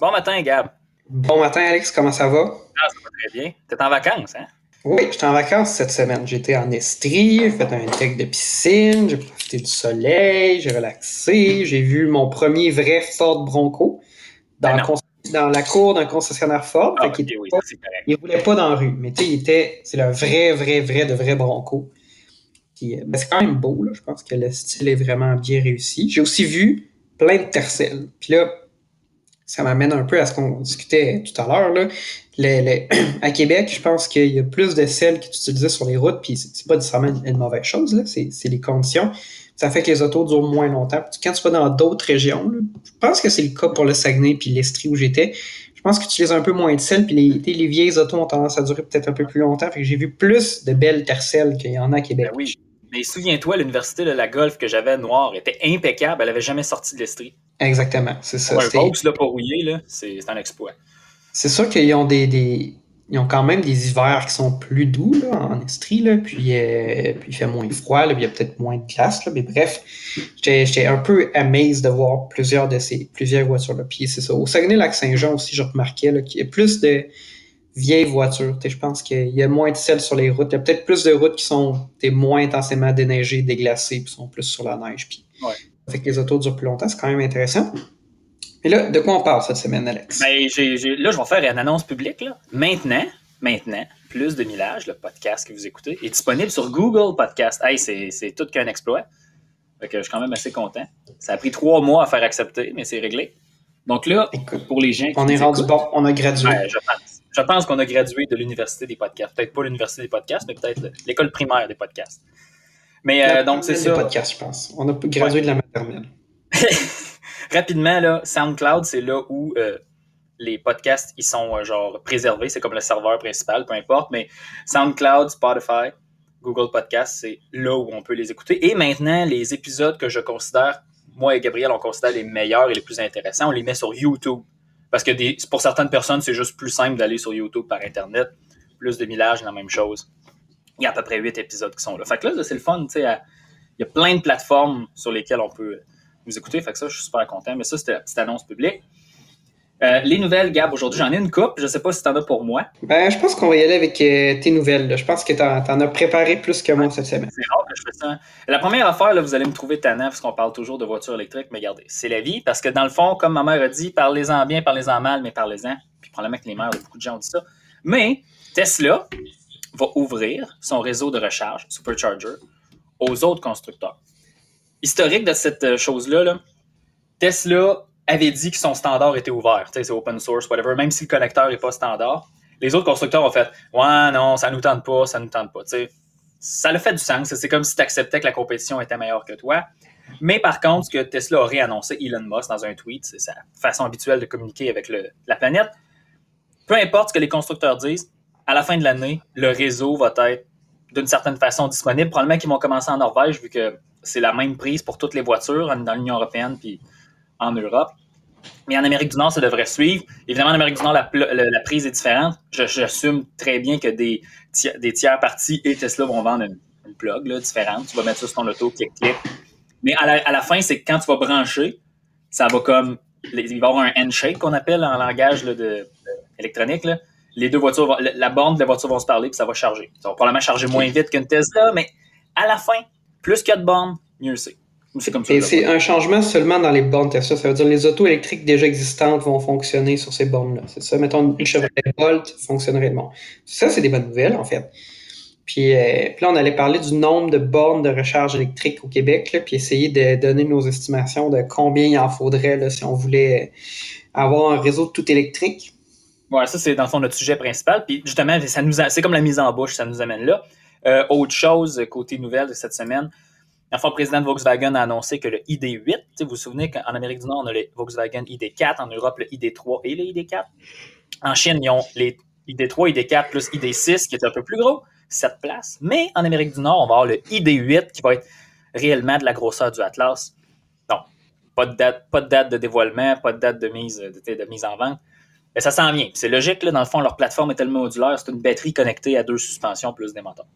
Bon matin, Gab. Bon matin, Alex, comment ça va? Ah, ça va très bien. T'es en vacances, hein? Oui, j'étais en vacances cette semaine. J'étais en Estrie, j'ai fait un deck de piscine, j'ai profité du soleil, j'ai relaxé, j'ai vu mon premier vrai Ford Bronco dans, dans la cour d'un concessionnaire Ford. Ah, était oui, pas- il roulait pas dans la rue, mais tu sais, il était, c'est le vrai, vrai, vrai de vrai Bronco. Euh, ben, c'est quand même beau, là. Je pense que le style est vraiment bien réussi. J'ai aussi vu plein de tercelles. Puis là, ça m'amène un peu à ce qu'on discutait tout à l'heure, là. Le- le- à Québec, je pense qu'il y a plus de sel qui est utilisé sur les routes, puis c'est pas nécessairement une, mauvaise chose. C'est les conditions. Ça fait que les autos durent moins longtemps. Puis quand tu vas dans d'autres régions, là, je pense que c'est le cas pour le Saguenay puis l'Estrie où j'étais. Je pense qu'ils utilisent un peu moins de sel, puis les, tu les vieilles autos ont tendance à durer peut-être un peu plus longtemps. Fait que j'ai vu plus de belles tercelles qu'il y en a à Québec. Ben oui. Mais souviens-toi, l'université de la Golf que j'avais noire était impeccable. Elle avait jamais sorti de l'Estrie. Exactement, c'est ça. Un C'est- Vaux, là, pas rouillé, là, c'est un exploit. C'est sûr qu'ils ont des, des- ils ont quand même des hivers qui sont plus doux là, en Estrie, là, puis, euh, puis il fait moins froid, là, puis il y a peut-être moins de glace, là, mais bref, j'étais un peu amazed de voir plusieurs de ces plusieurs voitures-là. Puis c'est ça. Au Saguenay-Lac-Saint-Jean aussi, je remarquais là, qu'il y a plus de vieilles voitures. Je pense qu'il y a moins de sel sur les routes. Il y a peut-être plus de routes qui sont moins intensément déneigées, déglacées, puis sont plus sur la neige. Puis, Ouais. Ça fait que les autos durent plus longtemps, c'est quand même intéressant. Et là, de quoi on parle cette semaine, Alex? Ben, là, je vais faire une annonce publique. Là. Maintenant, maintenant, plus de millage, le podcast que vous écoutez, est disponible sur Google Podcast. Hey, c'est tout qu'un exploit. Fait que je suis quand même assez content. Ça a pris trois mois à faire accepter, mais c'est réglé. Donc là, Écoute, pour les gens qui on est rendu bon, on a gradué. je pense. Je pense qu'on a gradué de l'université des podcasts. Peut-être pas l'université des podcasts, mais peut-être le- l'école primaire des podcasts. Mais euh, donc, c'est ça. podcast, je pense. On a gradué de la maternelle. Rapidement, là, SoundCloud, c'est là où euh, les podcasts ils sont euh, genre préservés. C'est comme le serveur principal, peu importe. Mais SoundCloud, Spotify, Google Podcast, c'est là où on peut les écouter. Et maintenant, les épisodes que je considère, moi et Gabriel, on considère les meilleurs et les plus intéressants, on les met sur YouTube. Parce que pour certaines personnes, c'est juste plus simple d'aller sur YouTube par Internet. Plus de millage, la même chose. Il y a à peu près huit épisodes qui sont là. Fait que là, c'est le fun, Il y a plein de plateformes sur lesquelles on peut vous écouter. Fait que ça, je suis super content. Mais ça, c'était la petite annonce publique. Euh, les nouvelles, Gab, aujourd'hui, j'en ai une coupe. Je sais pas si t'en as pour moi. Ben, je pense qu'on va y aller avec euh, tes nouvelles. là. Je pense que t'en, t'en as préparé plus que moi cette semaine. C'est rare que je fais ça. La première affaire, là, vous allez me trouver tannant parce qu'on parle toujours de voitures électriques, mais regardez, c'est la vie. Parce que dans le fond, comme ma mère a dit, parlez-en bien, parlez-en mal, mais parlez-en. Puis probablement que les mères, beaucoup de gens ont dit ça. Mais Tesla va ouvrir son réseau de recharge, Supercharger, aux autres constructeurs. Historique de cette euh, chose-là, là, Tesla avait dit que son standard était ouvert. C'est open source, whatever, même si le connecteur n'est pas standard. Les autres constructeurs ont fait Ouais, non, ça nous tente pas, ça nous tente pas. Ça le fait du sens. C'est comme si tu acceptais que la compétition était meilleure que toi. Mais par contre, ce que Tesla a réannoncé, Elon Musk, dans un tweet, c'est sa façon habituelle de communiquer avec la planète. Peu importe ce que les constructeurs disent, à la fin de l'année, le réseau va être d'une certaine façon disponible. Probablement qu'ils vont commencer en Norvège, vu que c'est la même prise pour toutes les voitures dans l'Union européenne puis en Europe. Mais en Amérique du Nord, ça devrait suivre. Évidemment, en Amérique du Nord, la, pl- la- la prise est différente. J'assume très bien que des, ti- des tiers parties et Tesla vont vendre une, une plug là, différente. Tu vas mettre ça sur ton auto, clic-clic. Mais à la, à la fin, c'est que quand tu vas brancher, ça va comme. Il va y avoir un handshake qu'on appelle en langage là, de, de- électronique. là. Les deux voitures, vont- la, la borne de la voiture vont se parler puis ça va charger. Ça va probablement charger moins vite qu'une Tesla, mais à la fin, plus qu'il y a de bornes, mieux c'est. C'est comme ça. Et un changement seulement dans les bornes Tesla. Ça veut dire que les autos électriques déjà existantes vont fonctionner sur ces bornes-là. C'est ça. Mettons, une Chevrolet Bolt fonctionnerait bon. Ça, c'est des bonnes nouvelles, en fait. Puis, euh, puis là, on allait parler du nombre de bornes de recharge électrique au Québec, là, puis essayer de donner nos estimations de combien il en faudrait là, si on voulait avoir un réseau tout électrique. Ouais, ça, c'est dans le fond notre sujet principal. Puis justement, ça nous a- c'est comme la mise en bouche, ça nous amène là. Euh, autre chose, côté nouvelle de cette semaine, la fois, le président de Volkswagen a annoncé que le ID8, tu sais, vous vous souvenez qu'en Amérique du Nord, on a le Volkswagen ID4, en Europe, le ID3 et le ID4. En Chine, ils ont les ID3, ID4 plus ID6, qui est un peu plus gros, 7 places. Mais en Amérique du Nord, on va avoir le ID8, qui va être réellement de la grosseur du Atlas. Non, pas de date, pas de, date de dévoilement, pas de date de mise, de mise en vente. Mais ça s'en vient. C'est logique, là, dans le fond, leur plateforme est tellement modulaire, c'est une batterie connectée à deux suspensions plus des moteurs.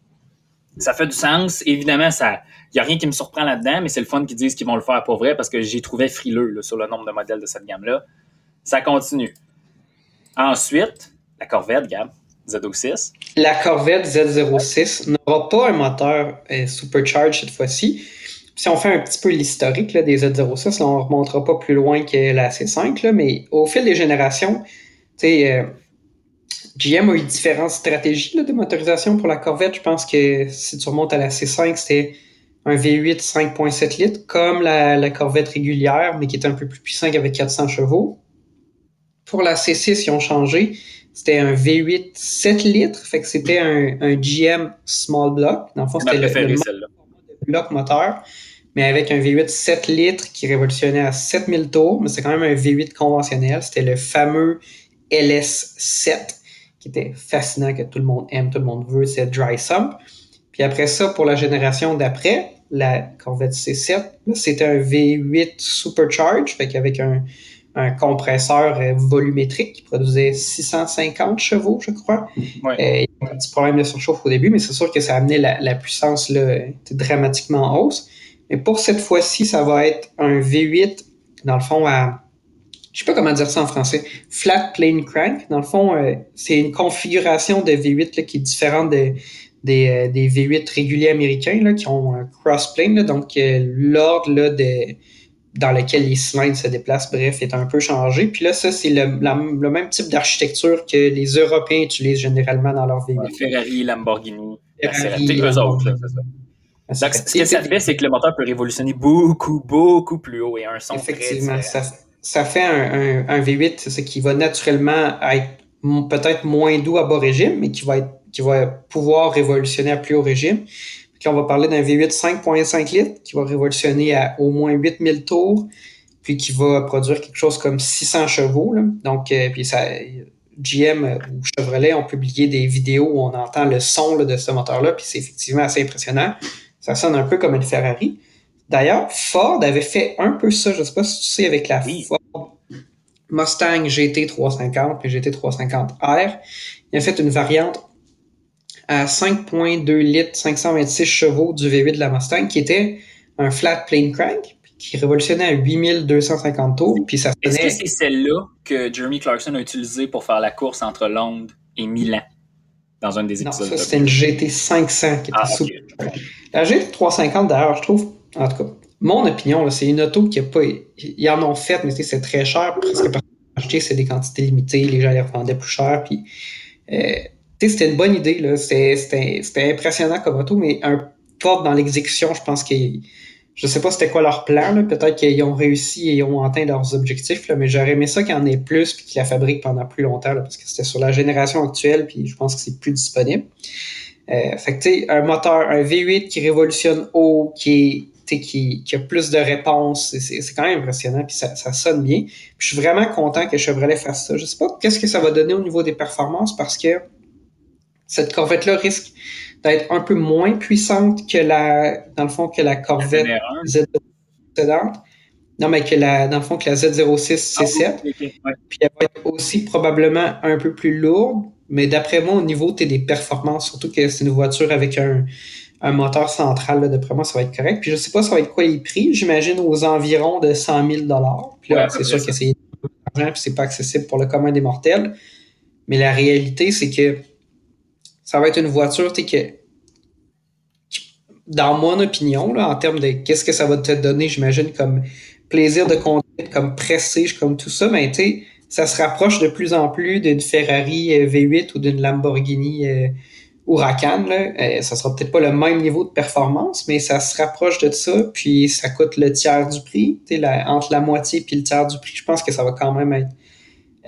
Ça fait du sens. Évidemment, il n'y a rien qui me surprend là-dedans, mais c'est le fun qu'ils disent qu'ils vont le faire pour vrai parce que j'ai trouvé frileux sur le nombre de modèles de cette gamme-là. Ça continue. Ensuite, la Corvette, Gab, Z06. La Corvette Z06 n'aura pas un moteur euh, supercharged cette fois-ci. Si on fait un petit peu l'historique des Z06, on ne remontera pas plus loin que la C5, là, mais au fil des générations, euh, GM a eu différentes stratégies de motorisation pour la Corvette. Je pense que si tu remontes à la C5, c'était un V8 5.7 litres, comme la, Corvette régulière, mais qui était un peu plus puissant avec 400 chevaux. Pour la C6, ils ont changé. C'était un V8 7 litres, fait que c'était un, GM small block. Dans le fond, c'était le, bloc moteur, mais avec un V8 7 litres qui révolutionnait à 7000 tours, mais c'est quand même un V8 conventionnel. C'était le fameux LS7 qui était fascinant, que tout le monde aime, tout le monde veut, c'est Dry Sump. Puis après ça, pour la génération d'après, la Corvette C7, c'était un V8 Supercharge, fait qu'avec un, un compresseur euh, volumétrique qui produisait 650 chevaux, je crois. Ouais. Euh, il y a un petit problème de surchauffe au début, mais c'est sûr que ça a amené la, la puissance là, dramatiquement en hausse. Mais pour cette fois-ci, ça va être un V8, dans le fond, à je sais pas comment dire ça en français, flat plane crank. Dans le fond, euh, c'est une configuration de V8 là, qui est différente de, des, euh, des, V8 réguliers américains là, qui ont un cross plane. donc, euh, l'ordre de, dans lequel les cylindres se déplacent, bref, est un peu changé. Puis là, ça, c'est le, le, même type d'architecture que les Européens utilisent généralement dans leur V8. Ferrari, Lamborghini, Ferrari, eux autres. Là, ça. Donc, ce que ça fait, c'est que le moteur peut révolutionner beaucoup, beaucoup plus haut et un son Effectivement, très ça, ça fait un, un, V8, c'est ce qui va naturellement être peut-être moins doux à bas régime, mais qui va être, qui va pouvoir révolutionner à plus haut régime. Puis on va parler d'un V8 5.5 litres qui va révolutionner à au moins 8000 tours, puis qui va produire quelque chose comme 600 chevaux. Donc, euh, puis ça, GM ou Chevrolet ont publié des vidéos où on entend le son de ce moteur-là, puis c'est effectivement assez impressionnant. Ça sonne un peu comme une Ferrari. D'ailleurs, Ford avait fait un peu ça, je ne sais pas si tu sais, avec la Ford Mustang GT350 et GT350R. Il a fait une variante à 5.2 litres, 526 chevaux du V8 de la Mustang qui était un flat plane crank qui révolutionnait à 8250 tours. Puis ça Est-ce que c'est celle-là que Jeremy Clarkson a utilisée pour faire la course entre Londres et Milan dans un des épisodes? Non, ça c'était une GT500 qui était ah, La GT350 d'ailleurs, je trouve en tout cas, mon opinion, c'est une auto qui a pas. Ils en ont fait, mais c'est très cher. Presque pour acheter, c'est des quantités limitées. Les gens les revendaient plus cher. Puis, euh, c'était une bonne idée. C'était impressionnant comme auto, mais un peu dans l'exécution, je pense que je sais pas c'était quoi leur plan. Peut-être qu'ils ont réussi et ils ont atteint leurs objectifs, là, mais j'aurais aimé ça qu'il y en ait plus et qu'ils la fabriquent pendant plus longtemps parce que c'était sur la génération actuelle puis je pense que c'est plus disponible. Euh, fait que un moteur, un V8 qui révolutionne haut, qui est qui, a plus de réponses. C'est quand même impressionnant, puis ça, sonne bien. je suis vraiment content que Chevrolet fasse ça. Je sais pas qu'est-ce que ça va donner au niveau des performances parce que cette Corvette-là risque d'être un peu moins puissante que la, dans le fond, que la Corvette Z précédente. Non, mais que la, dans le fond, que la Z06 C7. Ah puis elle va être aussi probablement un peu plus lourde. Mais d'après moi, au niveau des performances, surtout que c'est une voiture avec un, un moteur central, là, d'après moi, ça va être correct. Puis je sais pas ça va être quoi les prix. J'imagine aux environs de 100 000 Puis là, c'est sûr que c'est puis c'est pas accessible pour le commun des mortels. Mais la réalité, c'est que ça va être une voiture que, dans mon opinion, là, en termes de qu'est-ce que ça va te donner, j'imagine, comme plaisir de conduire, comme prestige, comme tout ça, mais ben, tu ça se rapproche de plus en plus d'une Ferrari euh, V8 ou d'une Lamborghini euh, Huracan, là, euh, ça sera peut-être pas le même niveau de performance, mais ça se rapproche de ça, puis ça coûte le tiers du prix, la, entre la moitié et le tiers du prix. Je pense que ça va quand même être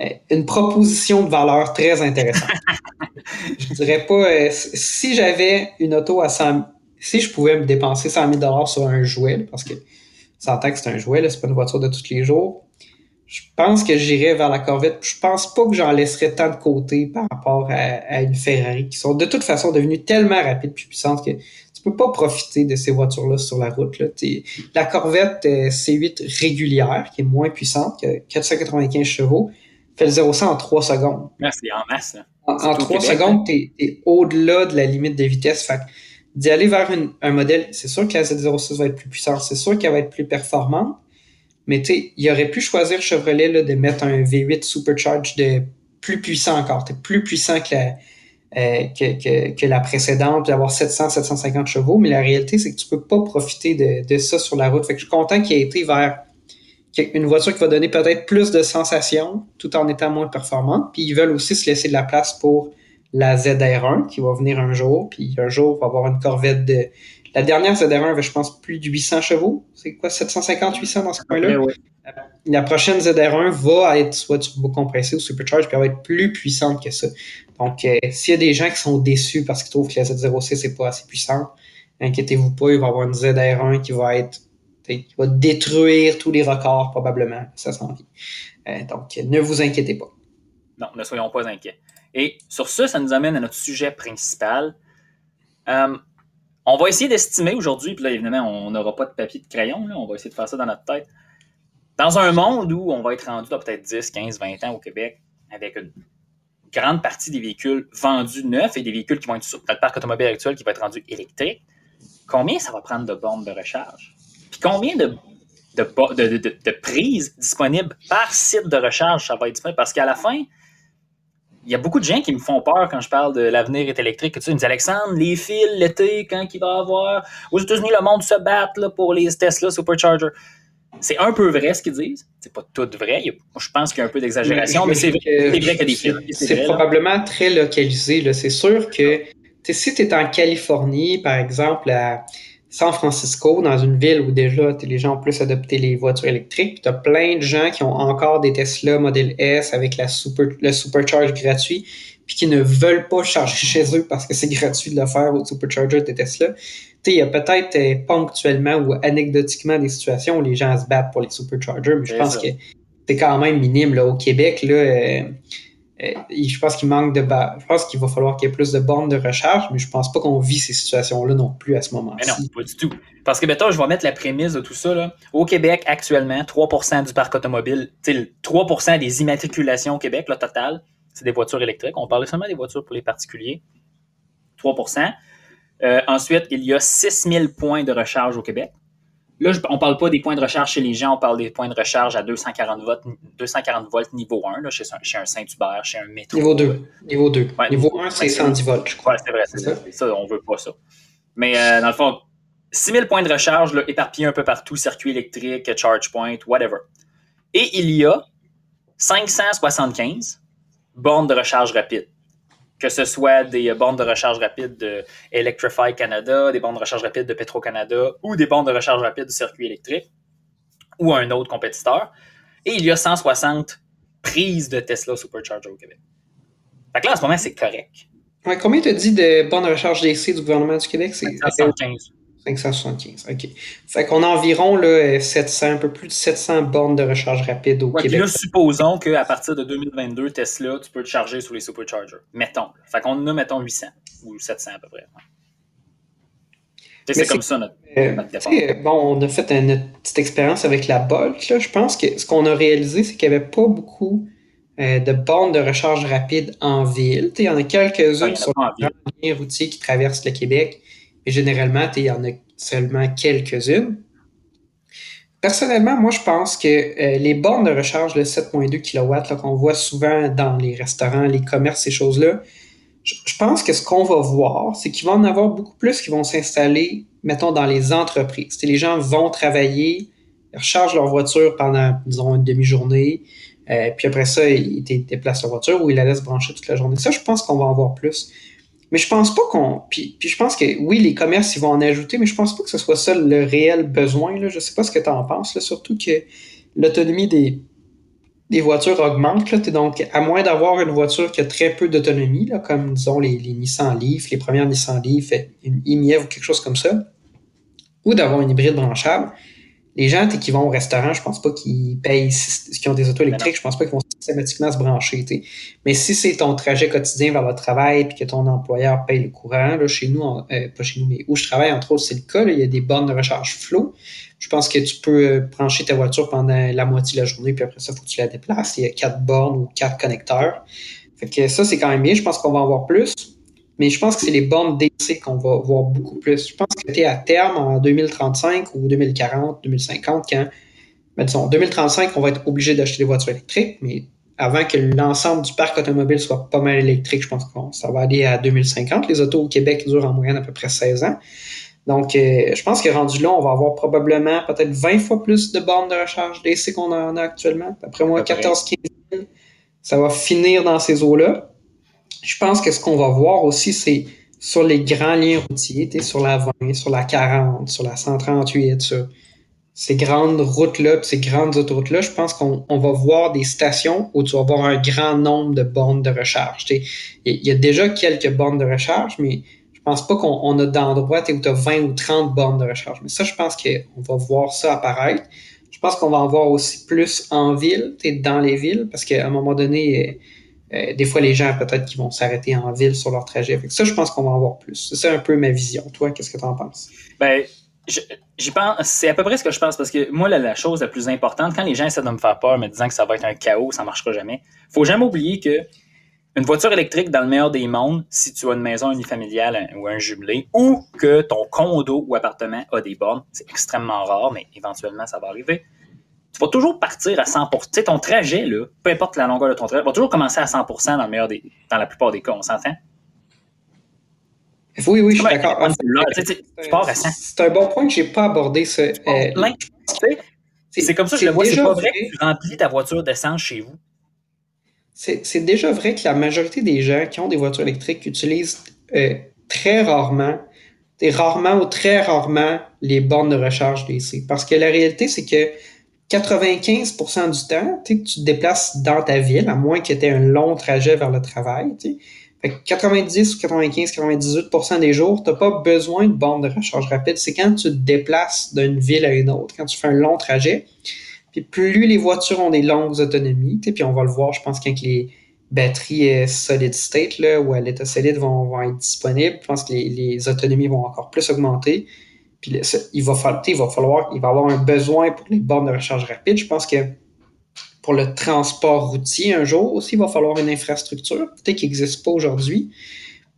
euh, une proposition de valeur très intéressante. je dirais pas, euh, si j'avais une auto à 100 si je pouvais me dépenser 100 000 sur un jouet, parce que ça entend que c'est un jouet, c'est pas une voiture de tous les jours, je pense que j'irais vers la Corvette. Je pense pas que j'en laisserais tant de côté par rapport à, une Ferrari qui sont de toute façon devenues tellement rapides et puissantes que tu peux pas profiter de ces voitures-là sur la route. Là. La Corvette euh, C8 régulière, qui est moins puissante que 495 chevaux, fait le 0 en 3 secondes. Merci, en masse. En, 3 secondes, tu es, au-delà de la limite de vitesse. Fait d'y aller vers un modèle, c'est sûr que la Z06 va être plus puissante, c'est sûr qu'elle va être plus performante, Mais tu sais, il aurait pu choisir Chevrolet là, de mettre un V8 Supercharge de plus puissant encore, plus puissant que la, euh, que, que, que, la précédente, d'avoir 700, 750 chevaux. Mais la réalité, c'est que tu peux pas profiter de, de ça sur la route. Fait que je suis content qu'il ait été vers une voiture qui va donner peut-être plus de sensations tout en étant moins performante. Puis ils veulent aussi se laisser de la place pour la ZR1 qui va venir un jour. Puis un jour, on va avoir une Corvette de. La dernière ZR1 avait, je pense, plus de 800 chevaux. C'est quoi, 750, 800 dans ce coin-là? La prochaine ZR1 va être soit turbo-compressée ou supercharged, puis elle va être plus puissante que ça. Donc, euh, s'il y a des gens qui sont déçus parce qu'ils trouvent que la Z06 n'est pas assez puissante, inquiétez-vous pas, il va y avoir une ZR1 qui va être qui va détruire tous les records probablement. Ça s'en vient. Euh, donc, ne vous inquiétez pas. Non, ne soyons pas inquiets. Et sur ce, ça nous amène à notre sujet principal. Euh, on va essayer d'estimer aujourd'hui, puis là, évidemment, on n'aura pas de papier de crayon, on va essayer de faire ça dans notre tête. Dans un monde où on va être rendu à peut-être 10, 15, 20 ans au Québec, avec une grande partie des véhicules vendus neufs et des véhicules qui vont être sur notre parc automobile actuel qui va être rendu électrique, combien ça va prendre de bornes de recharge? Puis combien de, prises disponibles par site de recharge ça va être disponible? Parce qu'à la fin, il y a beaucoup de gens qui me font peur quand je parle de l'avenir est électrique. Tu ils me disent Alexandre, les fils l'été, quand il va y avoir? Aux États-Unis, le monde se bat là, pour les Tesla Supercharger. C'est un peu vrai ce qu'ils disent. C'est pas tout vrai. je pense qu'il y a un peu d'exagération, mais c'est vrai, qu'il y a des fils. C'est probablement très localisé. C'est sûr que si tu es en Californie, par exemple, à San Francisco, dans une ville où déjà les gens ont plus adopté les voitures électriques, tu as plein de gens qui ont encore des Tesla Model S avec la super, le supercharge gratuit, puis qui ne veulent pas charger chez eux parce que c'est gratuit de le faire au supercharger de Tesla. Il y a peut-être euh, ponctuellement ou anecdotiquement des situations où les gens se battent pour les superchargers, mais je pense que c'est quand même minime. Là. Au Québec, là, euh, euh, je pense qu'il manque de je pense qu'il va falloir qu'il y ait plus de bornes de recharge, mais je pense pas qu'on vit ces situations-là non plus à ce moment-ci. Mais non, pas du tout. Parce que mettons, je vais mettre la prémisse de tout ça. Là. Au Québec, actuellement, 3% du parc automobile, 3% des immatriculations au Québec, le total, c'est des voitures électriques. On parlait seulement des voitures pour les particuliers. 3%. Euh, ensuite, il y a 6000 points de recharge au Québec. Là, on ne parle pas des points de recharge chez les gens, on parle des points de recharge à 240 volts, 240 volts niveau 1, là, chez, un Saint-Hubert, chez un métro. Niveau 2. Niveau 2. niveau 1, c'est 110 volts, je crois. Ouais, c'est vrai, c'est ça? ça. On ne veut pas ça. Mais euh, dans le fond, 6000 points de recharge là, éparpillés un peu partout, circuit électrique, charge point, whatever. Et il y a 575 bornes de recharge rapide que ce soit des bornes de recharge rapide de Electrify Canada, des bornes de recharge rapide de Petro-Canada ou des bornes de recharge rapide du circuit électrique ou un autre compétiteur. Et il y a 160 prises de Tesla Supercharger au Québec. Fait que là, en ce moment, c'est correct. Ouais, combien tu dit de bornes de recharge DC du gouvernement du Québec? C'est 515. 575, OK. Fait qu'on a environ là, 700, un peu plus de 700 bornes de recharge rapide au Québec. là, supposons qu'à partir de 2022, Tesla, tu peux te charger sur les superchargers. Mettons. Fait qu'on en a, mettons, 800 ou 700 à peu près. C'est comme ça notre, euh, départ. Bon, on a fait une petite expérience avec la Bolt. Là. Je pense que ce qu'on a réalisé, c'est qu'il n'y avait pas beaucoup euh, de bornes de recharge rapide en ville. Il y en a quelques-unes sur les routiers qui traversent le Québec et généralement, il y en a seulement quelques-unes. Personnellement, moi, je pense que euh, les bornes de recharge de 7.2 kW qu'on voit souvent dans les restaurants, les commerces, ces choses-là, je, pense que ce qu'on va voir, c'est qu'il va en avoir beaucoup plus qui vont s'installer, mettons, dans les entreprises. les gens vont travailler, ils rechargent leur voiture pendant, disons, une demi-journée, euh, puis après ça, ils déplacent leur voiture ou ils la laissent brancher toute la journée. Ça, je pense qu'on va en voir plus. Mais je pense pas qu'on. Puis, je pense que oui, les commerces, ils vont en ajouter, mais je pense pas que ce soit ça le réel besoin. Là. Je sais pas ce que tu en penses, là, surtout que l'autonomie des, des voitures augmente. Là. Donc, à moins d'avoir une voiture qui a très peu d'autonomie, comme disons les, les, Nissan Leaf, les premières Nissan Leaf, une IMIEV ou quelque chose comme ça, ou d'avoir une hybride branchable, les gens qui vont au restaurant, je pense pas qu'ils payent, qui ont des autos électriques, je pense pas qu'ils vont systématiquement se brancher. Mais si c'est ton trajet quotidien vers le travail puis que ton employeur paye le courant, là, chez nous, euh, pas chez nous, mais où je travaille, entre autres, c'est le cas, il y a des bornes de recharge flow. Je pense que tu peux euh, brancher ta voiture pendant la moitié de la journée, puis après ça, il faut que tu la déplaces. Il y a quatre bornes ou quatre connecteurs. Fait que ça, c'est quand même bien. Je pense qu'on va en voir plus. Mais je pense que c'est les bornes DC qu'on va voir beaucoup plus. Je pense que tu es à terme en 2035 ou 2040, 2050, quand ben, disons, en 2035, on va être obligé d'acheter des voitures électriques, mais avant que l'ensemble du parc automobile soit pas mal électrique, je pense que ça va aller à 2050. Les autos au Québec durent en moyenne à peu près 16 ans. Donc, euh, je pense que rendu là, on va avoir probablement peut-être 20 fois plus de bornes de recharge DC qu'on en a actuellement. D'après moi, 14-15 000. Ça va finir dans ces eaux-là. Je pense que ce qu'on va voir aussi, c'est sur les grands liens routiers, sur la 20, sur la 40, sur la 138, sur ces grandes routes-là, ces grandes autoroutes-là, je pense qu'on va voir des stations où tu vas avoir un grand nombre de bornes de recharge. Il y a déjà quelques bornes de recharge, mais je pense pas qu'on a d'endroits où tu as 20 ou 30 bornes de recharge. Mais ça, je pense qu'on va voir ça apparaître. Je pense qu'on va en voir aussi plus en ville, dans les villes, parce qu'à un moment donné, euh, euh, des fois, les gens peut-être qui vont s'arrêter en ville sur leur trajet. ça, je pense qu'on va en voir plus. C'est un peu ma vision. Toi, qu'est-ce que tu en penses? Ben, J'y pense, c'est à peu près ce que je pense parce que moi, la, chose la plus importante, quand les gens essaient de me faire peur, me disant que ça va être un chaos, ça ne marchera jamais, faut jamais oublier que une voiture électrique, dans le meilleur des mondes, si tu as une maison unifamiliale ou un jumelé, ou que ton condo ou appartement a des bornes, c'est extrêmement rare, mais éventuellement, ça va arriver. Tu vas toujours partir à 100 Tu sais, ton trajet, là, peu importe la longueur de ton trajet, va toujours commencer à 100 dans, le meilleur des, dans la plupart des cas, on s'entend? Oui, oui, je suis d'accord. C'est un bon point que je n'ai pas abordé. Ce, euh, c'est comme ça que je le vois. C'est pas vrai que tu remplis ta voiture d'essence chez vous. C'est déjà vrai que la majorité des gens qui ont des voitures électriques utilisent euh, très rarement, rarement ou très rarement les bornes de recharge DC. Parce que la réalité, c'est que 95% du temps, tu te déplaces dans ta ville, à moins que tu aies un long trajet vers le travail. 90 ou 95, 98% des jours, tu n'as pas besoin de borne de recharge rapide. C'est quand tu te déplaces d'une ville à une autre, quand tu fais un long trajet. Puis plus les voitures ont des longues autonomies, puis on va le voir, je pense, quand les batteries solid state là, ou à l'état solide vont, être disponibles, je pense que les, autonomies vont encore plus augmenter. Puis il va, falloir, il va falloir, il va avoir un besoin pour les bornes de recharge rapide. Je pense que pour le transport routier un jour aussi, il va falloir une infrastructure, peut-être qui n'existe pas aujourd'hui.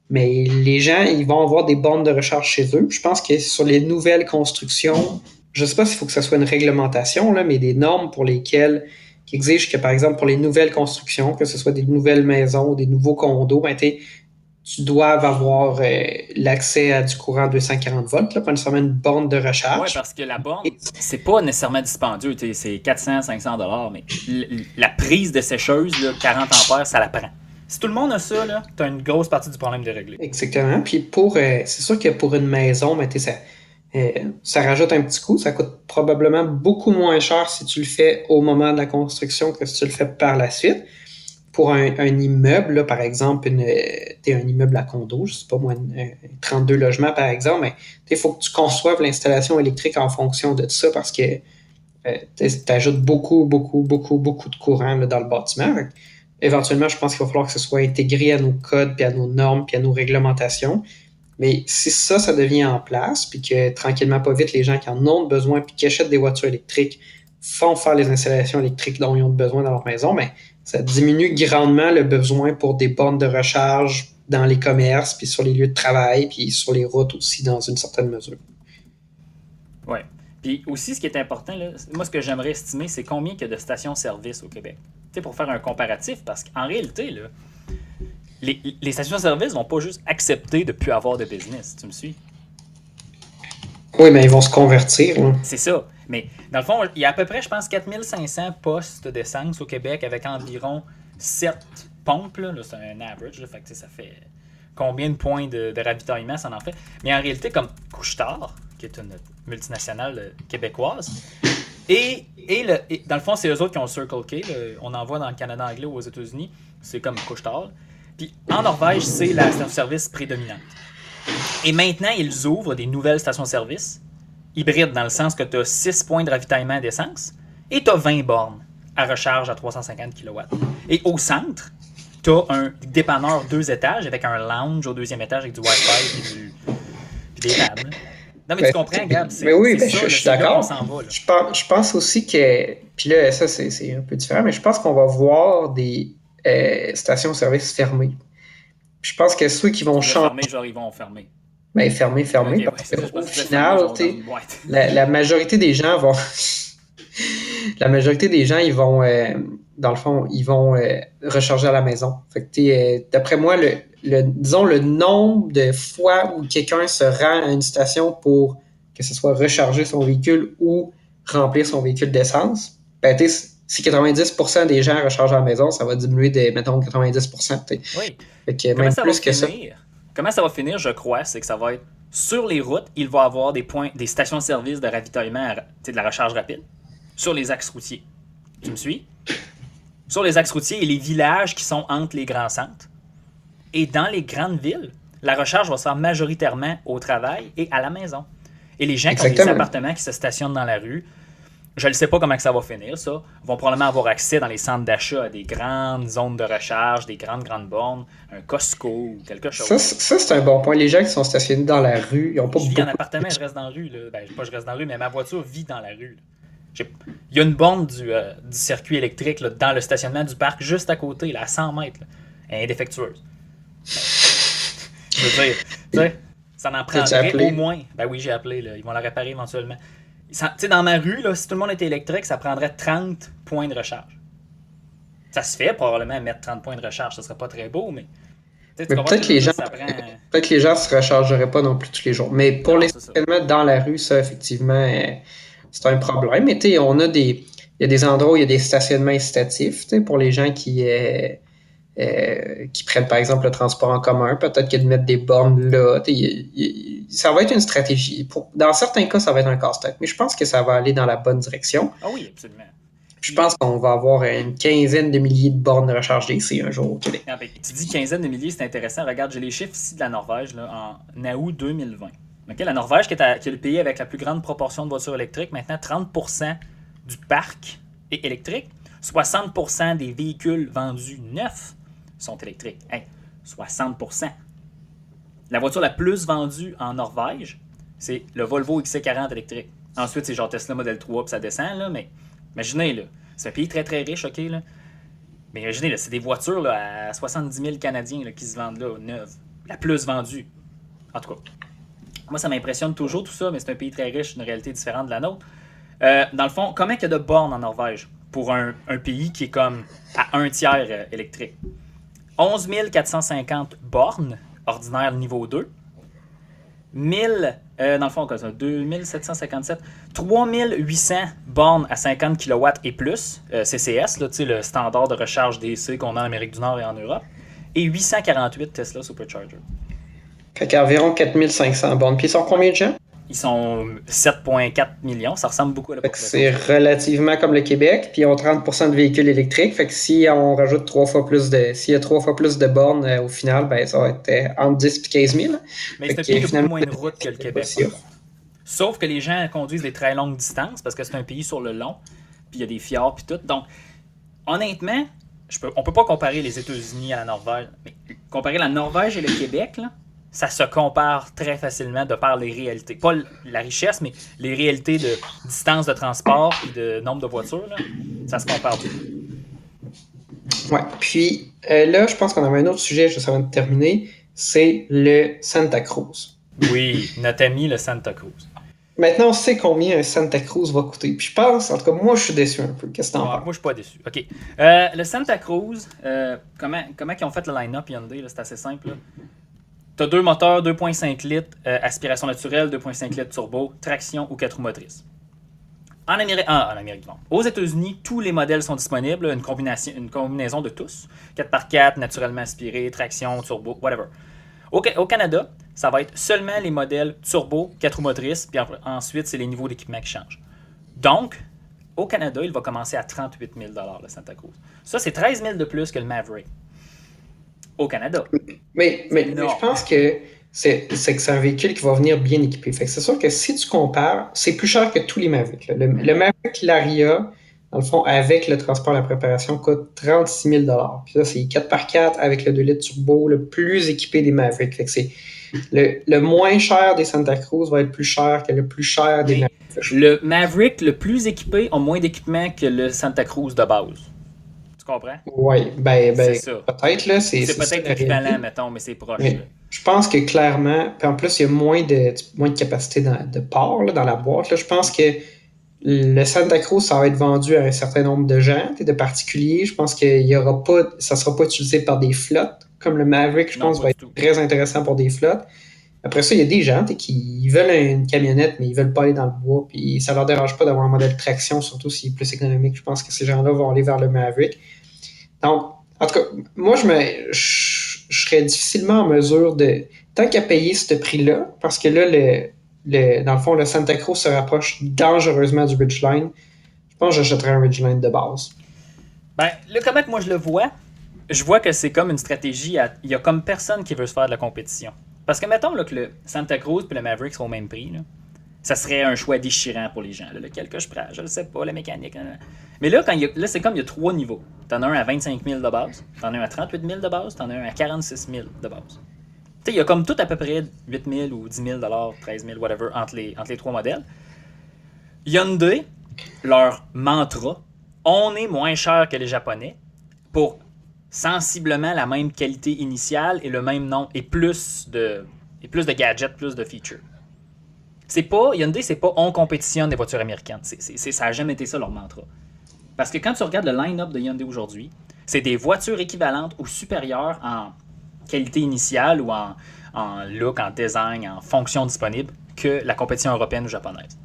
Mais les gens, ils vont avoir des bornes de recharge chez eux. Je pense que sur les nouvelles constructions, je ne sais pas s'il faut que ce soit une réglementation, là, mais des normes pour lesquelles qui exigent que, par exemple, pour les nouvelles constructions, que ce soit des nouvelles maisons, des nouveaux condos, ben, tu dois avoir euh, l'accès à du courant 240 volts, là, pas nécessairement une borne de recharge. Oui, parce que la borne, c'est pas nécessairement dispendieux, c'est 400, 500 dollars, mais la prise de sécheuse, 40 ampères, ça la prend. Si tout le monde a ça, tu as une grosse partie du problème de régler. Exactement. Puis pour, euh, c'est sûr que pour une maison, ben, ça, euh, ça rajoute un petit coût. Ça coûte probablement beaucoup moins cher si tu le fais au moment de la construction que si tu le fais par la suite pour un, immeuble, par exemple, une, un immeuble à condo, je sais pas moi, 32 logements par exemple, il faut que tu conçoives l'installation électrique en fonction de ça parce que euh, tu ajoutes beaucoup, beaucoup, beaucoup, beaucoup de courant dans le bâtiment. éventuellement, je pense qu'il va falloir que ce soit intégré à nos codes, puis à nos normes, puis à nos réglementations. Mais si ça, ça devient en place, puis que tranquillement, pas vite, les gens qui en ont besoin, puis qui achètent des voitures électriques, font faire les installations électriques dont ils ont besoin dans leur maison, mais ça diminue grandement le besoin pour des bornes de recharge dans les commerces, puis sur les lieux de travail, puis sur les routes aussi, dans une certaine mesure. Oui. Puis aussi, ce qui est important, moi, ce que j'aimerais estimer, c'est combien il y a de stations-service au Québec. Tu sais, pour faire un comparatif, parce qu'en réalité, les stations-service vont pas juste accepter de ne plus avoir de business. Tu me suis? Oui, mais ils vont se convertir. C'est ça. Mais dans le fond, il y a à peu près, je pense, 4500 postes d'essence au Québec avec environ 7 pompes. Là, c'est un average. fait ça fait combien de points de, ravitaillement ça en fait? Mais en réalité, comme Couchetard, qui est une multinationale euh, québécoise, et, et, le, dans le fond, c'est eux autres qui ont le Circle K. on en voit dans le Canada anglais ou aux États-Unis. C'est comme Couchetard. Puis en Norvège, c'est la station-service prédominante. Et maintenant, ils ouvrent des nouvelles stations-service hybride dans le sens que tu as 6 points de ravitaillement d'essence et tu as 20 bornes à recharge à 350 kW. Et au centre, tu as un dépanneur deux étages avec un lounge au deuxième étage avec du Wi-Fi et, du, des tables. Non, mais tu ben, comprends, Gab. Mais oui, ben, je, suis d'accord. Je pense, je pense aussi que. Puis là, ça, c'est un peu différent, mais je pense qu'on va voir des euh, stations-service fermées. Je pense que ceux qui vont changer. genre, ils vont fermer. Ben, fermé, fermé. au final, la, majorité des gens vont. la majorité des gens, ils vont, euh, dans le fond, ils vont euh, recharger à la maison. Fait que, euh, d'après moi, le, le, disons, le nombre de fois où quelqu'un se rend à une station pour que ce soit recharger son véhicule ou remplir son véhicule d'essence, ben, si 90% des gens rechargent à la maison, ça va diminuer de, mettons, 90%. Oui. Fait que même plus que ça. Comment ça va finir, je crois, c'est que ça va être sur les routes, il va y avoir des points, des stations-service de ravitaillement, de la recharge rapide, sur les axes routiers. Tu me suis? Sur les axes routiers et les villages qui sont entre les grands centres. Et dans les grandes villes, la recharge va se faire majoritairement au travail et à la maison. Et les gens qui ont des appartements qui se stationnent dans la rue, je ne sais pas comment ça va finir, ça, vont probablement avoir accès dans les centres d'achat à des grandes zones de recharge, des grandes, grandes bornes, un Costco ou quelque chose. Ça, c'est un bon point. Les gens qui sont stationnés dans la rue, ils n'ont pas je vis en appartement, je reste dans la rue. Là. Ben, pas je reste dans la rue, mais ma voiture vit dans la rue. Il y a une borne du, euh, circuit électrique dans le stationnement du parc juste à côté, là, à 100 mètres. Elle est défectueuse. je veux dire, ça en prendrait au moins. Ben oui, j'ai appelé. Là. Ils vont la réparer éventuellement. Dans ma rue, là, si tout le monde était électrique, ça prendrait 30 points de recharge. Ça se fait probablement mettre 30 points de recharge, ce serait pas très beau, mais. peut-être que, les gens, peut que les gens se rechargeraient pas non plus tous les jours. Mais pour les stationnements dans la rue, ça, effectivement, euh, c'est un problème. Mais on a des. Il y a des endroits où il y a des stationnements incitatifs pour les gens qui, euh, euh, qui prennent par exemple le transport en commun. Peut-être que de mettre des bornes là. ça va être une stratégie. Pour, dans certains cas, ça va être un casse-tête, mais je pense que ça va aller dans la bonne direction. Ah oui, absolument. Je pense qu'on va avoir une quinzaine de milliers de bornes de recharge DC un jour au Québec. Ah, ben, tu dis quinzaine de milliers, c'est intéressant. Regarde, j'ai les chiffres ici de la Norvège là, en août 2020. la Norvège, qui est, qui est, le pays avec la plus grande proportion de voitures électriques, maintenant 30% du parc est électrique, 60% des véhicules vendus neufs sont électriques. 60% La voiture la plus vendue en Norvège, c'est le Volvo XC40 électrique. Ensuite, c'est genre Tesla Model 3, puis ça descend, là, mais imaginez, là, c'est un pays très très riche, ok, là. Mais imaginez, c'est des voitures là, à 70 000 Canadiens qui se vendent là, neuves. La plus vendue. En tout cas, moi, ça m'impressionne toujours tout ça, mais c'est un pays très riche, une réalité différente de la nôtre. Euh, dans le fond, comment il y a de bornes en Norvège pour un, pays qui est comme à un tiers euh, électrique? 11 450 bornes ordinaires niveau 2. 1000, euh, dans le fond, 2757, 3800 bornes à 50 kW et plus, euh, CCS, le standard de recharge DC qu'on a en Amérique du Nord et en Europe, et 848 Tesla Supercharger. Fait qu'environ 4500 bornes. Puis ils sont combien de gens? Ils sont 7,4 millions. Ça ressemble beaucoup à la C'est relativement comme le Québec. Puis ils ont 30% de véhicules électriques. Fait que si on rajoute trois fois plus de. S'il y a trois fois plus de bornes euh, au final, ben ça va être euh, entre 10 et 15 000. Mais c'est un pays qui a moins de routes que le Québec. Sauf que les gens conduisent des très longues distances parce que c'est un pays sur le long. Puis il y a des fjords puis tout. Donc, honnêtement, je peux, on peut pas comparer les États-Unis à la Norvège. Mais comparer la Norvège et le Québec, là, ça se compare très facilement de par les réalités. Pas la richesse, mais les réalités de distance de transport et de nombre de voitures. Là, ça se compare beaucoup. Ouais. Puis euh, là, je pense qu'on avait un autre sujet juste avant de terminer. C'est le Santa Cruz. Oui, notre ami le Santa Cruz. Maintenant, on sait combien un Santa Cruz va coûter. Puis je pense, en tout cas, moi, je suis déçu un peu. Qu'est-ce que t'en penses? Moi, je suis pas déçu. OK. Euh, le Santa Cruz, euh, comment, comment ils ont fait le line-up Hyundai? C'est assez simple. Là. Tu as deux moteurs, 2.5 litres, euh, aspiration naturelle, 2.5 litres turbo, traction ou 4 roues motrices. En Amérique, ah, en Amérique Nord. Aux États-Unis, tous les modèles sont disponibles, une, combinaison de tous. 4x4, naturellement aspiré, traction, turbo, whatever. Au, au, Canada, ça va être seulement les modèles turbo, 4 roues motrices, puis ensuite, c'est les niveaux d'équipement qui changent. Donc, au Canada, il va commencer à 38 000 le Santa Cruz. Ça, c'est 13 000 de plus que le Maverick au Canada. Mais, mais, je pense que c'est que c'est un véhicule qui va venir bien équipé. Fait c'est sûr que si tu compares, c'est plus cher que tous les Mavic. Le, le, Mavic Laria, dans le fond, avec le transport et la préparation, coûte 36 000 Puis ça, c'est 4x4 avec le 2 litres turbo, le plus équipé des Mavic. Fait que c'est le, le, moins cher des Santa Cruz va être plus cher que le plus cher des Mavic. Le Maverick le plus équipé a moins d'équipement que le Santa Cruz de base comprends? Oui, ben, ben peut-être. là. C'est peut-être équivalent, mettons, mais c'est proche. je pense que clairement, puis en plus, il y a moins de, moins de capacité dans, de port là, dans la boîte. Là. Je pense que le Santa Cruz, ça va être vendu à un certain nombre de gens, de particuliers. Je pense qu'il y aura pas, ça sera pas utilisé par des flottes, comme le Maverick, je pense, va être très intéressant pour des flottes. Après ça, il y a des gens qui veulent une camionnette, mais ils veulent pas aller dans le bois, puis ça leur dérange pas d'avoir un modèle de traction, surtout s'il est plus économique. Je pense que ces gens-là vont aller vers le Maverick. Donc, en tout cas, moi, je, me, je, serais difficilement en mesure de. Tant qu'à payer ce prix-là, parce que là, le, le, dans le fond, le Santa Cruz se rapproche dangereusement du Ridgeline, je pense que j'achèterais un Ridgeline de base. Ben, là, comment que moi je le vois, je vois que c'est comme une stratégie. Il y a comme personne qui veut se faire de la compétition. Parce que mettons là, que le Santa Cruz et le Maverick sont au même prix. Ça serait un choix déchirant pour les gens. lequel que je prends, je ne sais pas, la mécanique. Mais là, quand là c'est comme il y a trois niveaux. T'en as un à 25 000 de base, t'en as un à 38 000 de base, t'en as un à 46 000 de base. Il y a comme tout à peu près 8 000 ou 10 000 13 000, whatever, entre les, entre les trois modèles. Hyundai, leur mantra, on est moins cher que les Japonais pour sensiblement la même qualité initiale et le même nom et plus de, et plus de gadgets, plus de features. C'est pas, Hyundai, c'est pas on compétitionne des voitures américaines. Ça n'a jamais été ça leur mantra. Parce que quand tu regardes le line-up de Hyundai aujourd'hui, c'est des voitures équivalentes ou supérieures en qualité initiale ou en, look, en design, en fonction disponible que la compétition européenne ou japonaise.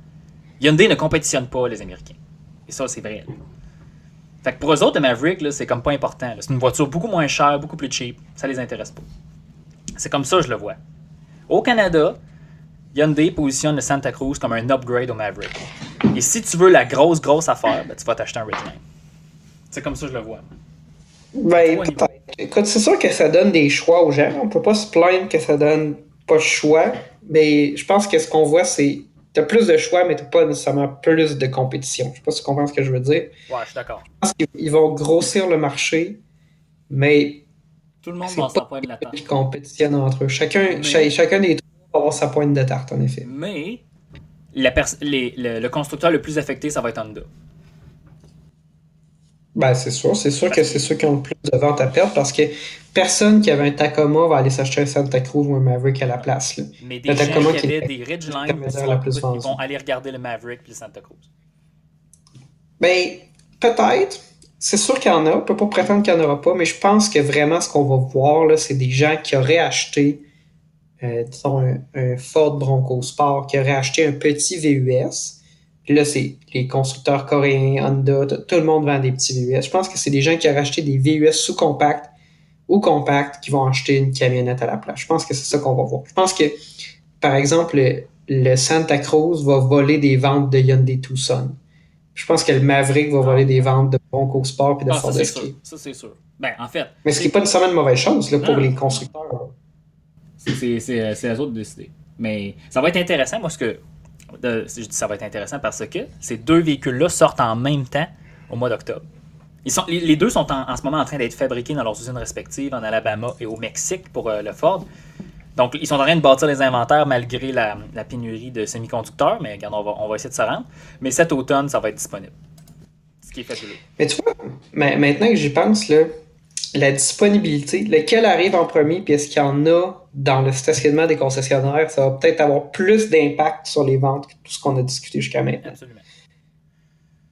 Hyundai ne compétitionne pas les Américains. Et ça, c'est vrai. Fait que pour eux autres, le Maverick, c'est comme pas important. C'est une voiture beaucoup moins chère, beaucoup plus cheap. Ça les intéresse pas. C'est comme ça je le vois. Au Canada, Hyundai positionne le Santa Cruz comme un upgrade au Maverick. Et si tu veux la grosse, grosse affaire, ben, tu vas t'acheter un Ridgeline. C'est comme ça que je le vois. Ben, Écoute, c'est sûr que ça donne des choix aux gens. On peut pas se plaindre que ça donne pas de choix. Mais je pense que ce qu'on voit, c'est T'as plus de choix, mais t'as pas nécessairement plus de compétition. Je sais pas si tu comprends ce que je veux dire. Ouais, je suis d'accord. Je pense qu'ils vont grossir le marché, mais. Tout le monde va sa pointe de la tarte. Ils compétitionnent entre eux. Chacun, chacun des trois va avoir sa pointe de tarte, en effet. Mais la les, le, constructeur le plus affecté, ça va être Honda. Ben, c'est sûr. C'est sûr que c'est ceux qui ont le plus de ventes à perdre parce que personne qui avait un Tacoma va aller s'acheter un Santa Cruz ou un Maverick à la place. Là. Mais des gens qui avaient des Ridgeline ils vont aller regarder le Maverick puis le Santa Cruz. Ben, peut-être. C'est sûr qu'il y en a. On ne peut pas prétendre qu'il n'y en aura pas, mais je pense que vraiment ce qu'on va voir, c'est des gens qui auraient acheté euh, disons, un, un, Ford Bronco Sport, qui auraient acheté un petit VUS. Puis là, c'est les constructeurs coréens, Honda, tout le monde vend des petits VUS. Je pense que c'est des gens qui auraient acheté des VUS sous-compacts ou compact qui vont acheter une camionnette à la place. Je pense que c'est ça qu'on va voir. Je pense que, par exemple, le, Santa Cruz va voler des ventes de Hyundai Tucson. Je pense que le Maverick va voler des ventes de Bronco Sport et de ah, Ford Escape. Ça, c'est sûr. Ben, en fait. Mais ce qui n'est pas nécessairement une mauvaise chose là, pour les constructeurs. C'est à eux de décider. Mais ça va être intéressant, moi, ce que. je dis ça va être intéressant parce que ces deux véhicules-là sortent en même temps au mois d'octobre les, deux sont en, ce moment en train d'être fabriqués dans leurs usines respectives en Alabama et au Mexique pour euh, le Ford. Donc, ils sont en train de bâtir les inventaires malgré la, pénurie de semi-conducteurs, mais regarde, on va, essayer de se rendre. Mais cet automne, ça va être disponible. Ce qui est fabuleux. Mais tu vois, maintenant que j'y pense, là, la disponibilité, lequel arrive en premier, puis est-ce qu'il y en a dans le stationnement des concessionnaires, ça va peut-être avoir plus d'impact sur les ventes que tout ce qu'on a discuté jusqu'à maintenant. Absolument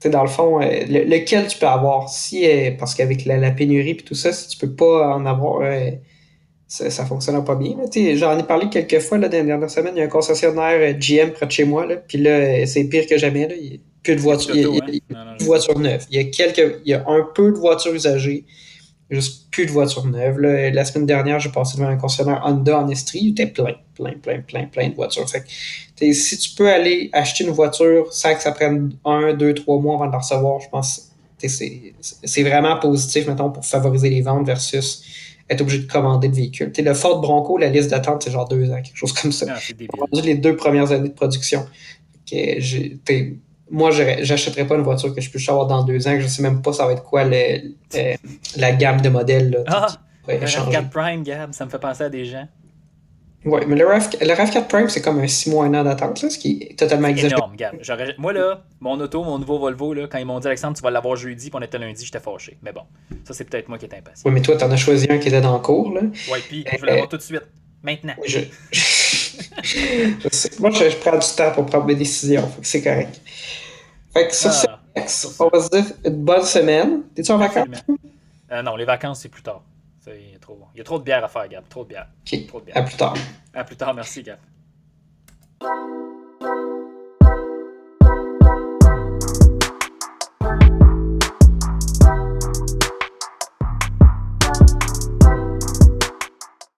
dans le fond, euh, lequel tu peux avoir. Si, euh, parce qu'avec la, pénurie et tout ça, si tu peux pas en avoir, euh, ça, ça fonctionnera pas bien. J'en ai parlé quelques fois là, dans les dernières semaines. Il y a un concessionnaire GM près de chez moi, puis là, c'est pire que jamais. Là. Il y a plus de voitures. Il y a, de voitures neuves. Il y a quelques. Il y a un peu de voitures usagées. Juste plus de voitures neuves. Là. La semaine dernière, j'ai passé devant un concessionnaire Honda en Estrie. Il était plein, plein, plein, plein, plein de voitures. Fait si tu peux aller acheter une voiture sans que ça prenne un, deux, trois mois avant de la recevoir, je pense que c'est vraiment positif, mettons, pour favoriser les ventes versus être obligé de commander de véhicules. le Ford Bronco, la liste d'attente, c'est genre deux ans, quelque chose comme ça. Ah, les deux premières années de production. Moi, j'achèterais pas une voiture que je puisse avoir dans deux ans, que je sais même pas ça va être quoi la gamme de modèles. Là, ah, le 4 Prime, Gab, ça me fait penser à des gens. Oui, mais le, RAV, le RAV4 Prime, c'est comme un 6 mois, un an d'attente, ce qui est totalement exagéré. énorme, Gab. Moi, là, mon auto, mon nouveau Volvo, là, quand ils m'ont dit, Alexandre, tu vas l'avoir jeudi, puis on était lundi, j'étais fâché. Mais bon, ça, c'est peut-être moi qui étais impatient. Oui, mais toi, t'en as choisi un qui était dans le cours, là. Oui, puis je veux l'avoir tout de suite. Maintenant. Oui, je... Moi, je, prends du temps pour prendre mes décisions, c'est correct. Fait que ça, ah. On va se dire une bonne semaine. T'es-tu en vacances? Euh, non, les vacances, c'est plus tard. Il y, a trop... Y a trop de bière à faire, Gab. Trop de bière. Trop de bière. À plus tard. À plus tard. Merci, Gab.